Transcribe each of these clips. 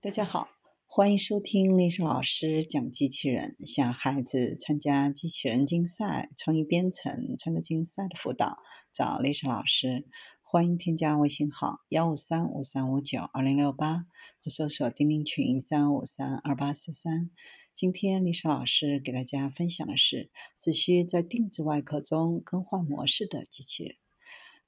大家好，欢迎收听历史老师讲机器人，向孩子参加机器人竞赛、创意编程、创客竞赛的辅导，找历史老师。欢迎添加微信号幺五三五三五九二零六八，或搜索钉钉群三五三二八四三。今天历史老师给大家分享的是，只需在定制外壳中更换模式的机器人。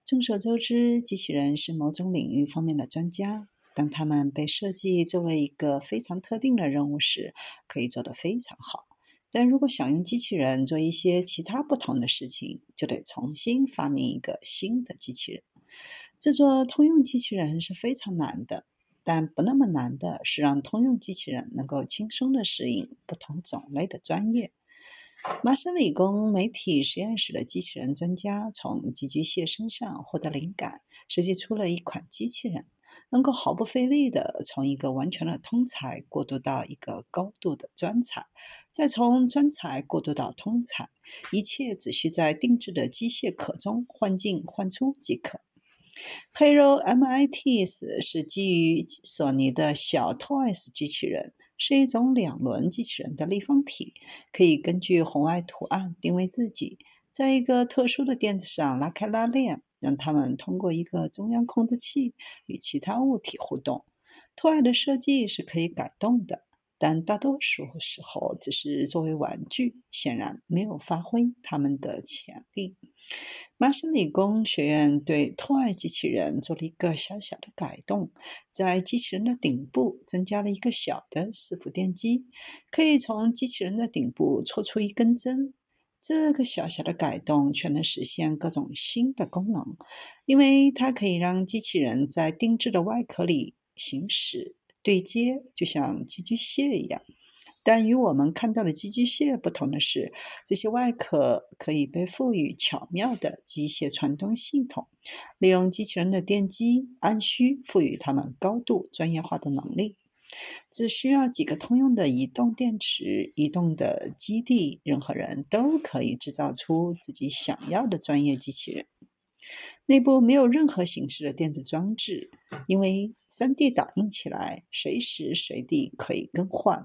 众所周知，机器人是某种领域方面的专家。当他们被设计作为一个非常特定的任务时，可以做得非常好。但如果想用机器人做一些其他不同的事情，就得重新发明一个新的机器人。制作通用机器人是非常难的，但不那么难的是让通用机器人能够轻松地适应不同种类的专业。麻省理工媒体实验室的机器人专家从寄居蟹身上获得灵感，设计出了一款机器人。能够毫不费力地从一个完全的通才过渡到一个高度的专才，再从专才过渡到通才，一切只需在定制的机械壳中换进换出即可。Hero MITs 是基于索尼的小 Toys 机器人，是一种两轮机器人的立方体，可以根据红外图案定位自己，在一个特殊的垫子上拉开拉链。让他们通过一个中央控制器与其他物体互动。托爱的设计是可以改动的，但大多数时候只是作为玩具，显然没有发挥他们的潜力。麻省理工学院对托爱机器人做了一个小小的改动，在机器人的顶部增加了一个小的伺服电机，可以从机器人的顶部戳出一根针。这个小小的改动却能实现各种新的功能，因为它可以让机器人在定制的外壳里行驶对接，就像寄居蟹一样。但与我们看到的寄居蟹不同的是，这些外壳可以被赋予巧妙的机械传动系统，利用机器人的电机，按需赋予它们高度专业化的能力。只需要几个通用的移动电池、移动的基地，任何人都可以制造出自己想要的专业机器人。内部没有任何形式的电子装置，因为 3D 打印起来随时随地可以更换。